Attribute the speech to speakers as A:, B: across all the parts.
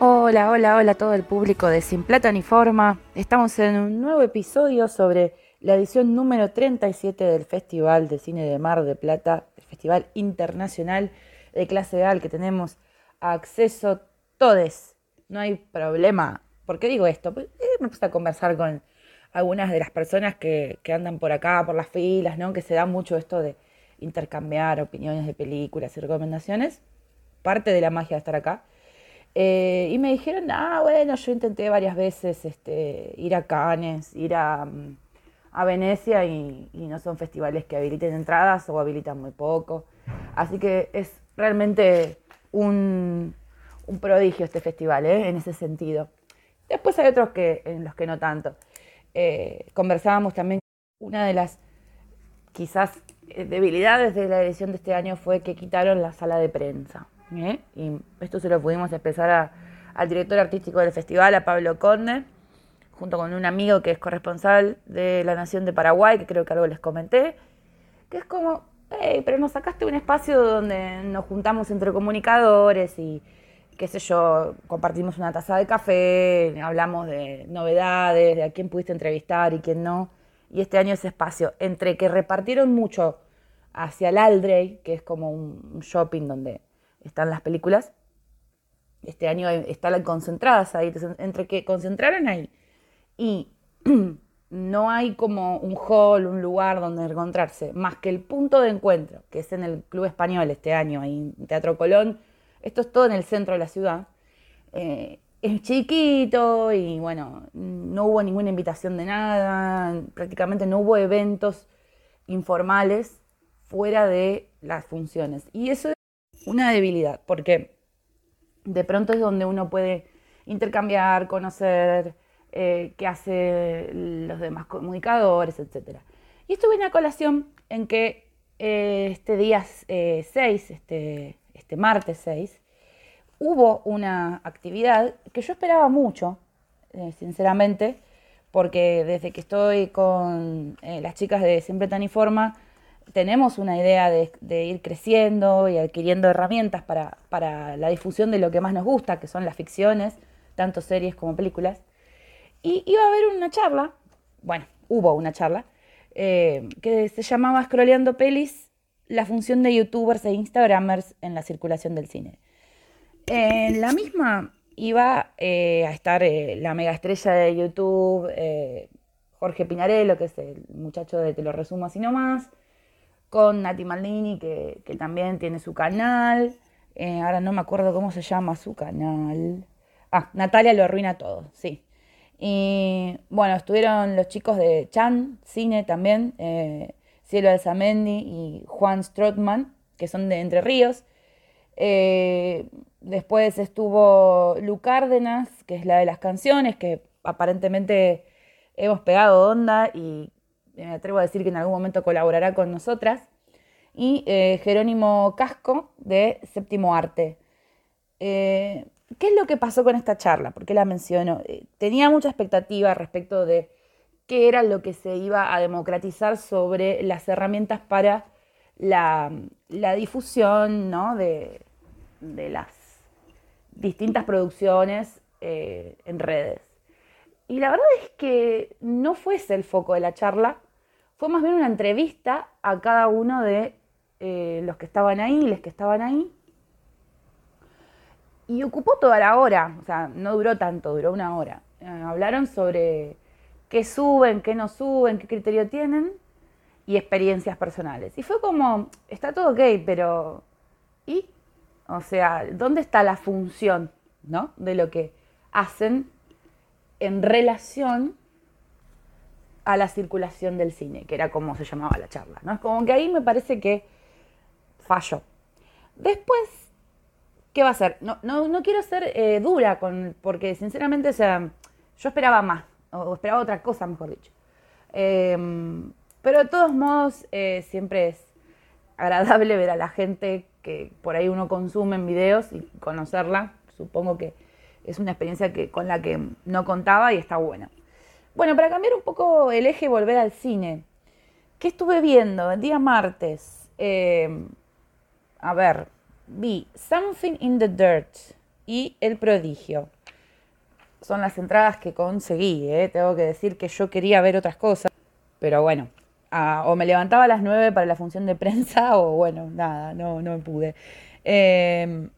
A: Hola, hola, hola todo el público de Sin Plata ni Forma. Estamos en un nuevo episodio sobre la edición número 37 del Festival de Cine de Mar de Plata, el Festival Internacional de Clase A al que tenemos acceso todos. No hay problema. ¿Por qué digo esto? Pues, eh, me puse a conversar con algunas de las personas que, que andan por acá, por las filas, ¿no? Que se da mucho esto de intercambiar opiniones de películas y recomendaciones. Parte de la magia de estar acá. Eh, y me dijeron, ah, bueno, yo intenté varias veces este, ir a Cannes, ir a, mm, a Venecia y, no son festivales que habiliten entradas o habilitan muy poco. Así que es realmente un, un prodigio este festival, ¿eh? en ese sentido. Después hay otros que, en los que no tanto. Eh, conversábamos también, una de las quizás debilidades de la edición de este año fue que quitaron la sala de prensa. ¿Eh? Y esto se lo pudimos expresar a, al director artístico del festival, a Pablo Conde, junto con un amigo que es corresponsal de la Nación de Paraguay, que creo que algo les comenté, que es como, hey, pero nos sacaste un espacio donde nos juntamos entre comunicadores y qué sé yo, compartimos una taza de café, hablamos de novedades, de a quién pudiste entrevistar y quién no. Y este año ese espacio, entre que repartieron mucho hacia el Aldrey, que es como un shopping donde están las películas, este año están concentradas ahí, entre que concentraron ahí y no hay como un hall, un lugar donde encontrarse, más que el punto de encuentro, que es en el Club Español este año, en Teatro Colón, esto es todo en el centro de la ciudad. Eh, es chiquito y bueno, no hubo ninguna invitación de nada, prácticamente no hubo eventos informales fuera de las funciones. Y eso es una debilidad, porque de pronto es donde uno puede intercambiar, conocer eh, qué hacen los demás comunicadores, etc. Y esto viene a colación en que eh, este día 6, eh, este, este martes 6, hubo una actividad que yo esperaba mucho, sinceramente, porque desde que estoy con las chicas de Siempre Tan y Forma, tenemos una idea de, ir creciendo y adquiriendo herramientas para, la difusión de lo que más nos gusta, que son las ficciones, tanto series como películas. Y iba a haber una charla, bueno, hubo una charla, eh, que se llamaba Scrolleando Pelis la función de youtubers e instagramers en la circulación del cine. En la misma iba eh, a estar eh, la mega estrella de YouTube, Jorge Pinarello, que es el muchacho de Te lo resumo así nomás, con Nati Maldini, que, que también tiene su canal. Eh, ahora no me acuerdo cómo se llama su canal. Ah, Natalia lo arruina todo, sí. Y bueno, estuvieron los chicos de Chan Cine también. Eh, Cielo Alzamendi y Juan Strotman, que son de Entre Ríos. Eh, después estuvo Lu Cárdenas, que es la de las canciones, que aparentemente hemos pegado onda y me atrevo a decir que en algún momento colaborará con nosotras. Y eh, Jerónimo Casco, de Séptimo Arte. Eh, ¿Qué es lo que pasó con esta charla? ¿Por qué la menciono? Eh, tenía mucha expectativa respecto de qué era lo que se iba a democratizar sobre las herramientas para la, difusión de, las distintas producciones eh, en redes. Y la verdad es que no fue ese el foco de la charla, fue más bien una entrevista a cada uno de eh, los que estaban ahí, les que estaban ahí. Y ocupó toda la hora, o sea, no duró tanto, duró una hora. Eh, hablaron sobre qué suben, qué no suben, qué criterio tienen y experiencias personales. Y fue como, está todo ok, pero ¿y? O sea, ¿dónde está la función, ¿no? De lo que hacen en relación a la circulación del cine, que era como se llamaba la charla, ¿no? Es como que ahí me parece que falló. Después, ¿qué va a hacer? No, no, no quiero ser eh, dura, con, porque sinceramente, sea, yo esperaba más, o esperaba otra cosa, mejor dicho. Eh, pero de todos modos, eh, siempre es agradable ver a la gente que por ahí uno consume en videos y conocerla. Supongo que es una experiencia que, con la que no contaba y está buena. Bueno, para cambiar un poco el eje y volver al cine, ¿qué estuve viendo? El día martes, eh, a ver, vi Something in the Dirt, y El Prodigio. Son las entradas que conseguí, ¿eh? tengo que decir que yo quería ver otras cosas, pero bueno, o me levantaba a las 9 para la función de prensa o bueno, nada, no, no pude. Em,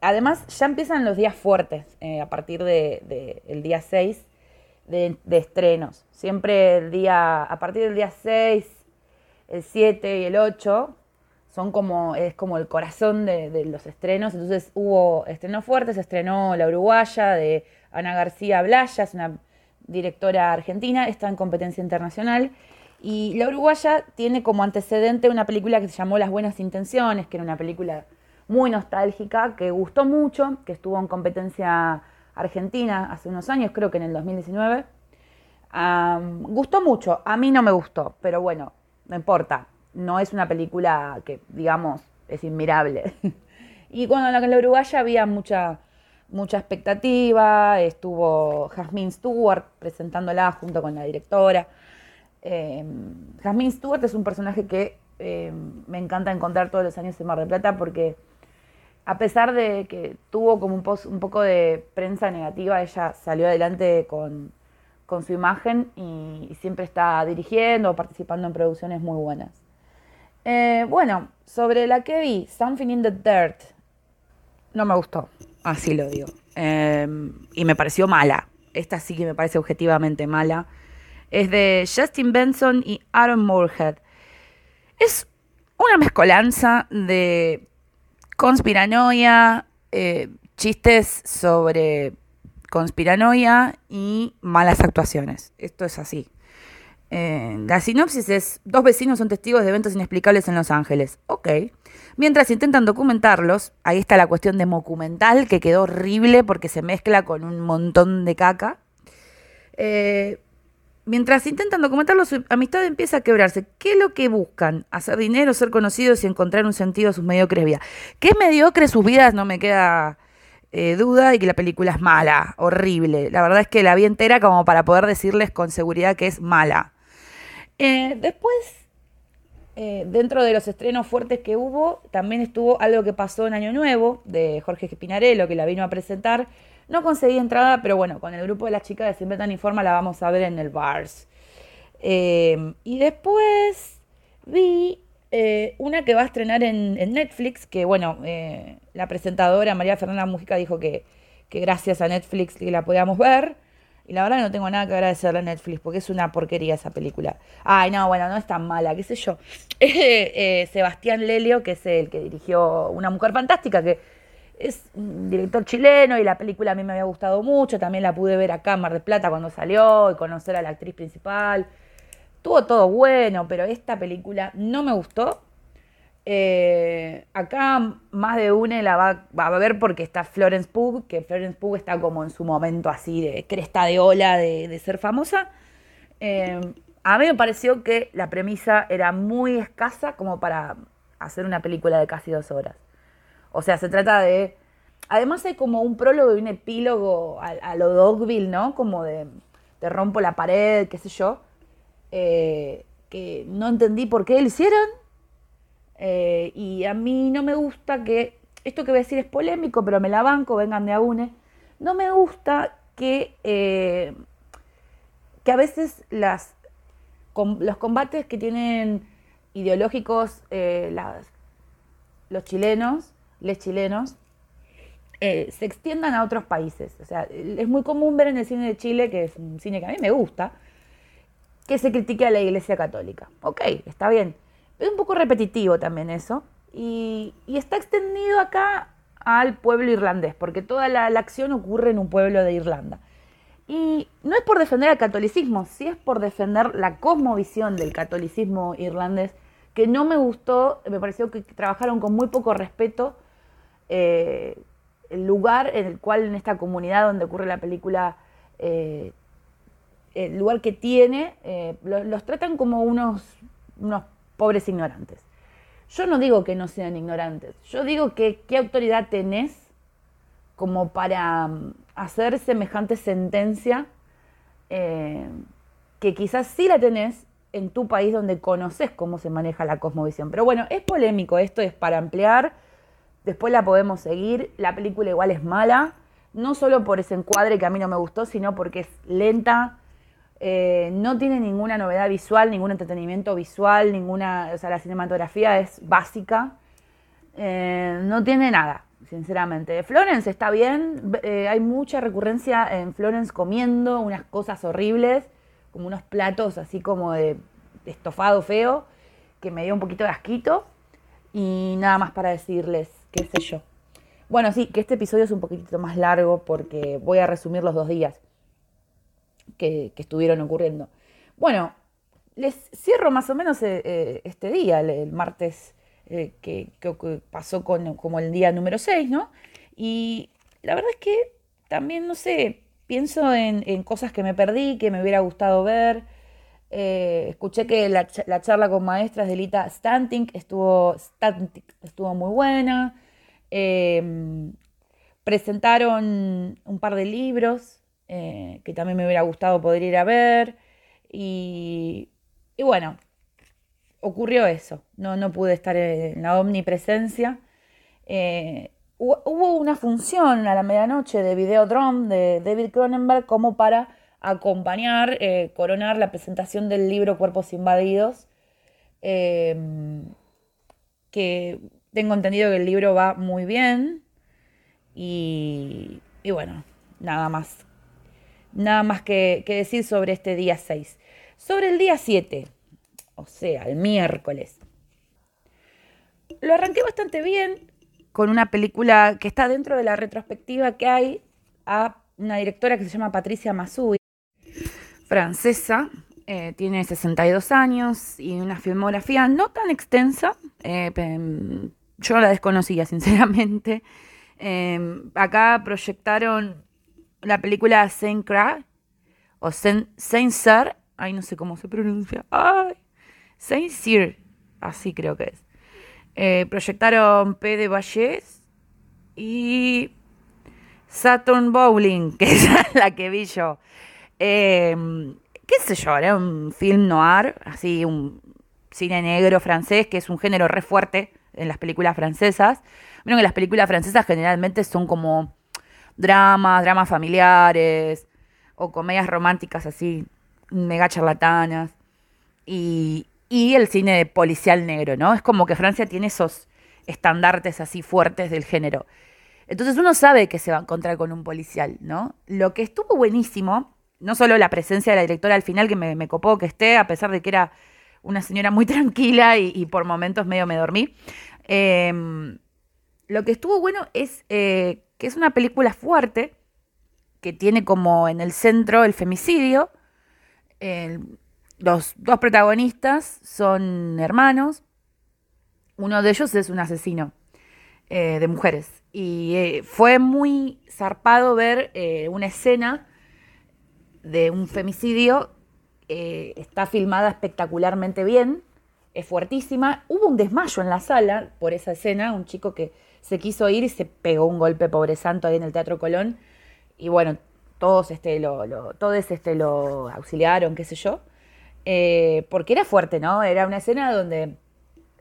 A: además, ya empiezan los días fuertes eh, a partir del de, día 6 de, estrenos. Siempre el día, a partir del día 6, el 7 y el 8 son como, es como el corazón de, los estrenos. Entonces hubo estrenos fuertes, estrenó La Uruguaya de Ana García Blaya, es una directora argentina, está en competencia internacional. Y La Uruguaya tiene como antecedente una película que se llamó Las Buenas Intenciones, que era una película muy nostálgica, que gustó mucho, que estuvo en competencia argentina hace unos años, creo que en el 2019. gustó mucho, a mí no me gustó, pero bueno, no importa, no es una película que, digamos, es inmirable. y cuando en la uruguaya había mucha, mucha expectativa, estuvo Jasmine Stewart presentándola junto con la directora. Eh, Jasmine Stewart es un personaje que em, me encanta encontrar todos los años en Mar del Plata porque a pesar de que tuvo como un, poco de prensa negativa, ella salió adelante con, su imagen y, siempre está dirigiendo o participando en producciones muy buenas. Eh, bueno, sobre la que vi, Something in the Dirt, no me gustó, así lo digo. Eh, y me pareció mala. Esta sí que me parece objetivamente mala. Es de Justin Benson y Aaron Moorhead. Es una mezcolanza de conspiranoia, eh, chistes sobre conspiranoia y malas actuaciones. Esto es así. Eh, la sinopsis es, dos vecinos son testigos de eventos inexplicables en Los Ángeles. Ok. Mientras intentan documentarlos, ahí está la cuestión de documental, que quedó horrible porque se mezcla con un montón de caca. Eh, Mientras intentan documentarlo, su amistad empieza a quebrarse. ¿Qué es lo que buscan? Hacer dinero, ser conocidos y encontrar un sentido a sus mediocres vidas. ¿Qué es mediocre sus vidas? No me queda eh, duda y que la película es mala, horrible. La verdad es que la vi entera como para poder decirles con seguridad que es mala. Eh, después, eh, dentro de los estrenos fuertes que hubo, también estuvo algo que pasó en Año Nuevo, de Jorge Spinarello, que la vino a presentar no conseguí entrada, pero bueno, con el grupo de las chicas de Siempre Tan Informa la vamos a ver en el Bars. Eh, y después vi eh, una que va a estrenar en, Netflix, que bueno, eh, la presentadora María Fernanda Música dijo que, que gracias a Netflix la podíamos ver. Y la verdad no tengo nada que agradecerle a Netflix porque es una porquería esa película. Ay, no, bueno, no es tan mala, qué sé yo. Sebastián Lelio, que es el que dirigió Una Mujer Fantástica, que es un director chileno y la película a mí me había gustado mucho, también la pude ver acá en Mar del Plata cuando salió y conocer a la actriz principal. Tuvo todo bueno, pero esta película no me gustó. Eh, acá más de una la va, a ver porque está Florence Pugh, que Florence Pugh está como en su momento así de cresta de ola de, ser famosa. Eh, a mí me pareció que la premisa era muy escasa como para hacer una película de casi dos horas. O sea, se trata de... Además hay como un prólogo y un epílogo a, lo Dogville, ¿no? Como de te rompo la pared, qué sé yo. Eh, que no entendí por qué lo hicieron. Eh, y a mí no me gusta que... Esto que voy a decir es polémico, pero me la banco, vengan de a. No me gusta que, eh, que a veces las, los combates que tienen ideológicos los chilenos los chilenos, eh, se extiendan a otros países. O sea, es muy común ver en el cine de Chile, que es un cine que a mí me gusta, que se critique a la Iglesia Católica. Ok, está bien. Es un poco repetitivo también eso. Y, está extendido acá al pueblo irlandés, porque toda la, la, acción ocurre en un pueblo de Irlanda. Y no es por defender al catolicismo, sí es por defender la cosmovisión del catolicismo irlandés, que no me gustó, me pareció que trabajaron con muy poco respeto eh, el lugar en el cual en esta comunidad donde ocurre la película, eh, el lugar que tiene, eh, los, tratan como unos, unos pobres ignorantes. Yo no digo que no sean ignorantes, yo digo que qué autoridad tenés como para mm, hacer semejante sentencia que quizás sí la tenés en tu país donde conoces cómo se maneja la cosmovisión. Pero bueno, es polémico, esto es para ampliar después la podemos seguir. La película igual es mala, no solo por ese encuadre que a mí no me gustó, sino porque es lenta, eh, no tiene ninguna novedad visual, ningún entretenimiento visual, ninguna, o sea, la cinematografía es básica, eh, no tiene nada, sinceramente. Florence está bien, eh, hay mucha recurrencia en Florence comiendo unas cosas horribles, como unos platos así como de estofado feo, que me dio un poquito de asquito, y nada más para decirles, qué sé yo. Bueno, sí, que este episodio es un poquitito más largo porque voy a resumir los dos días que, estuvieron ocurriendo. Bueno, les cierro más o menos eh, eh, este día, el, martes eh, que, pasó con, como el día número 6, ¿no? Y la verdad es que también, no sé, pienso en, cosas que me perdí, que me hubiera gustado ver. escuché que la, charla con maestras de Lita estuvo, estuvo muy buena. Em, presentaron un par de libros eh, que también me hubiera gustado poder ir a ver. Y, bueno, ocurrió eso. No, no pude estar en la omnipresencia. Eh, hubo una función a la medianoche de Videodrome de David Cronenberg como para acompañar, eh, coronar la presentación del libro Cuerpos Invadidos, que tengo entendido que el libro va muy bien y, y bueno, nada más nada más que, decir sobre este día 6. Sobre el día 7, o sea, el miércoles. Lo arranqué bastante bien con una película que está dentro de la retrospectiva que hay a una directora que se llama Patricia Masui, francesa, eh, tiene 62 años y una filmografía no tan extensa. Eh, yo la desconocía, sinceramente. Eh, acá proyectaron la película Saint Cra o Saint, Saint Sir, ay no sé cómo se pronuncia, Saint Cyr, así creo que es. Eh, proyectaron P de Valles y Saturn Bowling, que es la que vi yo. Em, qué sé yo, era un film noir, así un cine negro francés, que es un género re fuerte en las películas francesas. Bueno, que las películas francesas generalmente son como dramas, dramas familiares o comedias románticas así, mega charlatanas. Y, y el cine policial negro, ¿no? Es como que Francia tiene esos estandartes así fuertes del género. Entonces uno sabe que se va a encontrar con un policial, ¿no? Lo que estuvo buenísimo, no solo la presencia de la directora al final, que me, copó que esté, a pesar de que era una señora muy tranquila y, por momentos medio me dormí. Em, lo que estuvo bueno es eh, que es una película fuerte, que tiene como en el centro el femicidio. los dos protagonistas son hermanos. Uno de ellos es un asesino eh, de mujeres. Y eh, fue muy zarpado ver una escena de un femicidio. Está filmada espectacularmente bien. Es fuertísima. Hubo un desmayo en la sala por esa escena. Un chico que se quiso ir y se pegó un golpe pobre santo ahí en el Teatro Colón. Y bueno, todos este, lo, todos este, lo auxiliaron, qué sé yo. Eh, porque era fuerte, ¿no? Era una escena donde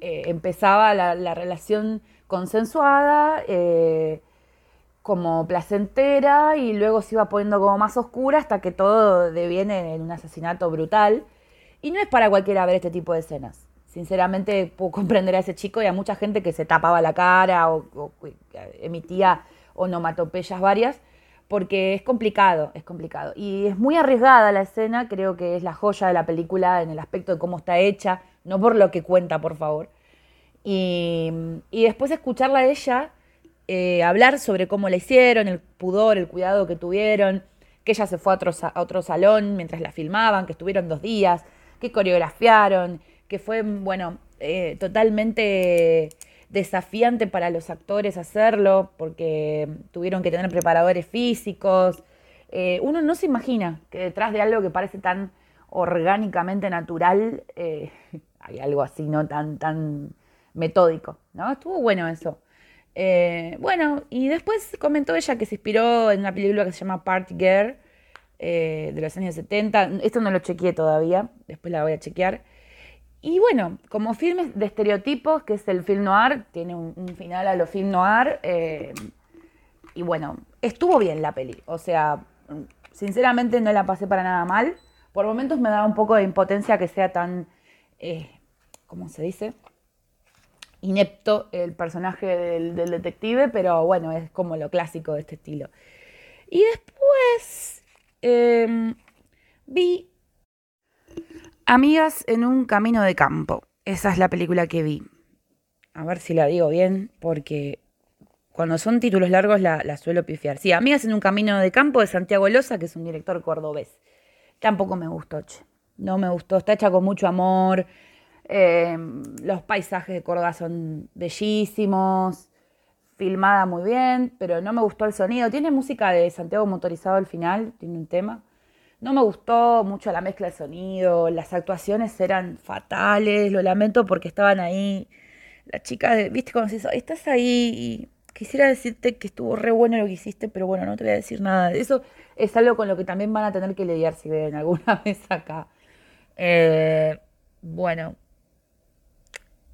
A: eh, empezaba la, relación consensuada, eh, como placentera, y luego se iba poniendo como más oscura hasta que todo deviene en un asesinato brutal. Y no es para cualquiera ver este tipo de escenas. Sinceramente puedo comprender a ese chico y a mucha gente que se tapaba la cara o, emitía onomatopeyas varias, porque es complicado, es complicado. Y es muy arriesgada la escena, creo que es la joya de la película en el aspecto de cómo está hecha, no por lo que cuenta, por favor. Y, después escucharla a ella eh, hablar sobre cómo la hicieron, el pudor, el cuidado que tuvieron, que ella se fue a otro, a otro salón mientras la filmaban, que estuvieron dos días, que coreografiaron, que fue, bueno, eh, totalmente desafiante para los actores hacerlo, porque tuvieron que tener preparadores físicos. Eh, uno no se imagina que detrás de algo que parece tan orgánicamente natural hay algo así, ¿no? Tan, tan metódico, ¿no? Estuvo bueno eso. Bueno, y después comentó ella que se inspiró en una película que se llama Party Girl de los años 70. Esto no lo chequeé todavía, después la voy a chequear y bueno, como filmes de estereotipos, que es el film noir, tiene un, final a lo film noir. Eh, y bueno, estuvo bien la peli. O sea, sinceramente no la pasé para nada mal. Por momentos me da un poco de impotencia que sea tan, eh, ¿cómo se dice? Inepto el personaje del, detective, pero bueno, es como lo clásico de este estilo. Y después em, vi Amigas en un camino de campo. Esa es la película que vi. A ver si la digo bien, porque cuando son títulos largos la, suelo pifiar. Sí, Amigas en un camino de campo de Santiago Loza, que es un director cordobés. Tampoco me gustó. No me gustó. Está hecha con mucho amor. Eh, los paisajes de Córdoba son bellísimos. Filmada muy bien, pero no me gustó el sonido. Tiene música de Santiago motorizado al final, tiene un tema. No me gustó mucho la mezcla de sonido, las actuaciones eran fatales, lo lamento porque estaban ahí. La chica, de, viste, cuando se estás ahí quisiera decirte que estuvo re bueno lo que hiciste, pero bueno, no te voy a decir nada. Eso es algo con lo que también van a tener que lidiar si ven alguna vez acá. Eh, bueno.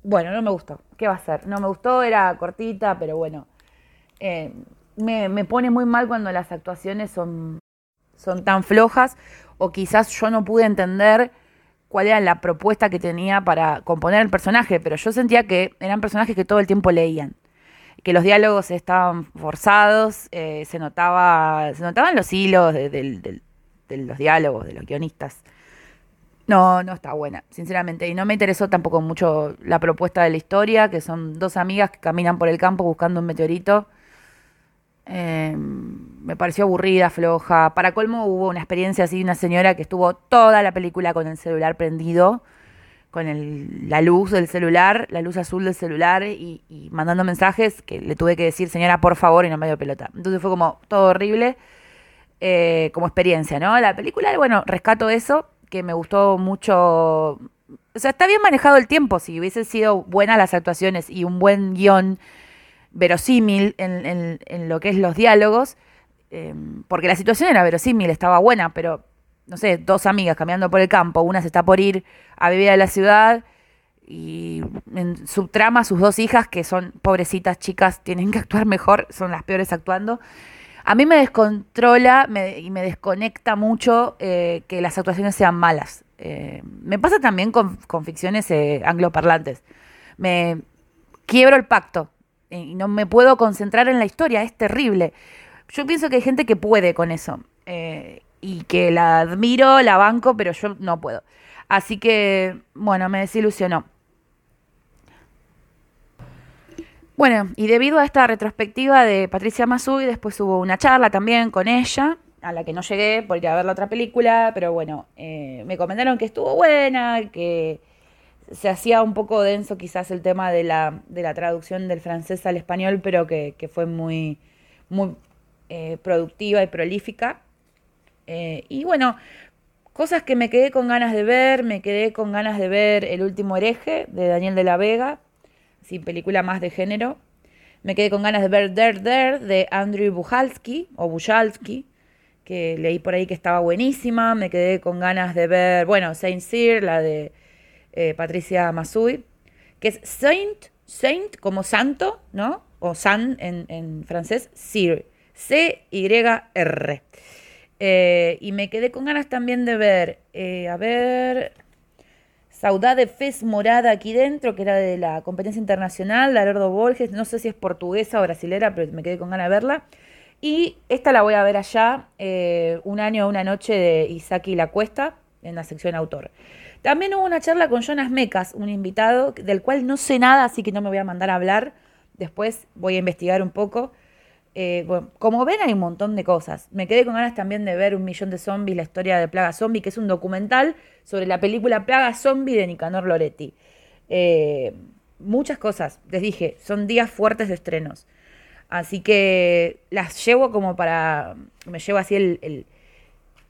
A: Bueno, no me gustó. ¿Qué va a ser? No me gustó, era cortita, pero bueno. Eh, me, me, pone muy mal cuando las actuaciones son, son tan flojas o quizás yo no pude entender cuál era la propuesta que tenía para componer el personaje, pero yo sentía que eran personajes que todo el tiempo leían que los diálogos estaban forzados, eh, se notaba, se notaban los hilos de, los diálogos, de los guionistas. No, no está buena, sinceramente. Y no me interesó tampoco mucho la propuesta de la historia, que son dos amigas que caminan por el campo buscando un meteorito. Eh, me pareció aburrida, floja. Para colmo hubo una experiencia así, una señora que estuvo toda la película con el celular prendido con el, la luz del celular, la luz azul del celular y, mandando mensajes que le tuve que decir, señora, por favor, y no me dio pelota. Entonces fue como todo horrible eh, como experiencia, ¿no? La película, bueno, rescato eso, que me gustó mucho. O sea, está bien manejado el tiempo, si hubiesen sido buenas las actuaciones y un buen guion verosímil en, en, lo que es los diálogos, eh, porque la situación era verosímil, estaba buena, pero no sé, dos amigas caminando por el campo, una se está por ir a vivir a la ciudad y en su trama sus dos hijas, que son pobrecitas chicas, tienen que actuar mejor, son las peores actuando. A mí me descontrola y me desconecta mucho eh, que las actuaciones sean malas. Eh, me pasa también con, ficciones eh, angloparlantes. Me quiebro el pacto y no me puedo concentrar en la historia, es terrible. Yo pienso que hay gente que puede con eso y que la admiro, la banco, pero yo no puedo. Así que, bueno, me desilusionó. Bueno, y debido a esta retrospectiva de Patricia Masui, después hubo una charla también con ella, a la que no llegué por ir a ver la otra película, pero bueno, eh, me comentaron que estuvo buena, que se hacía un poco denso quizás el tema de la, de la traducción del francés al español, pero que, fue muy, muy eh, productiva y prolífica. Eh, y bueno, cosas que me quedé con ganas de ver, me quedé con ganas de ver El último hereje de Daniel de la Vega, sin película más de género. Me quedé con ganas de ver Der Der de Andrew Buchalski o Buchalski, que leí por ahí que estaba buenísima. Me quedé con ganas de ver, bueno, Saint Cyr, la de eh, Patricia Masui, que es Saint, Saint como santo, ¿no? O San en, en francés, Cyr, C-Y-R. Eh, y me quedé con ganas también de ver, eh, a ver, Saudade Fez Morada aquí dentro, que era de la competencia internacional, Alberto Borges, no sé si es portuguesa o brasilera, pero me quedé con ganas de verla. Y esta la voy a ver allá, eh, un año, una noche de Isaki La Cuesta, en la sección autor. También hubo una charla con Jonas Mecas, un invitado del cual no sé nada, así que no me voy a mandar a hablar. Después voy a investigar un poco. Eh, bueno, como ven, hay un montón de cosas. Me quedé con ganas también de ver Un Millón de Zombies, la historia de Plaga Zombie, que es un documental sobre la película Plaga Zombie de Nicanor Loretti. Eh, muchas cosas, les dije, son días fuertes de estrenos. Así que las llevo como para. Me llevo así el,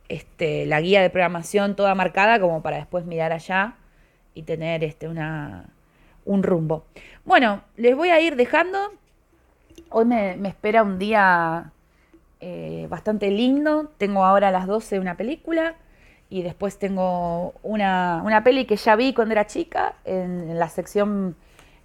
A: este, la guía de programación toda marcada, como para después mirar allá y tener este, una, un rumbo. Bueno, les voy a ir dejando. Hoy me, espera un día eh, bastante lindo. Tengo ahora a las 12 una película y después tengo una, peli que ya vi cuando era chica en, la sección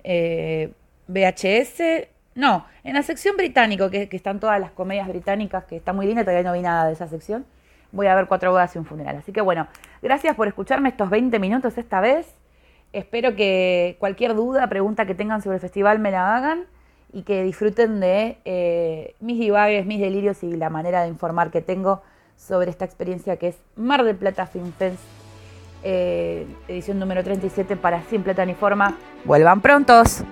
A: eh, VHS. No, en la sección británico, que, que, están todas las comedias británicas, que está muy linda, todavía no vi nada de esa sección. Voy a ver cuatro bodas y un funeral. Así que bueno, gracias por escucharme estos 20 minutos esta vez. Espero que cualquier duda, pregunta que tengan sobre el festival me la hagan y que disfruten de eh, mis divagues, mis delirios y la manera de informar que tengo sobre esta experiencia que es Mar del Plata Film Fest, eh, edición número 37 para Sin Plata ni Forma. Vuelvan prontos.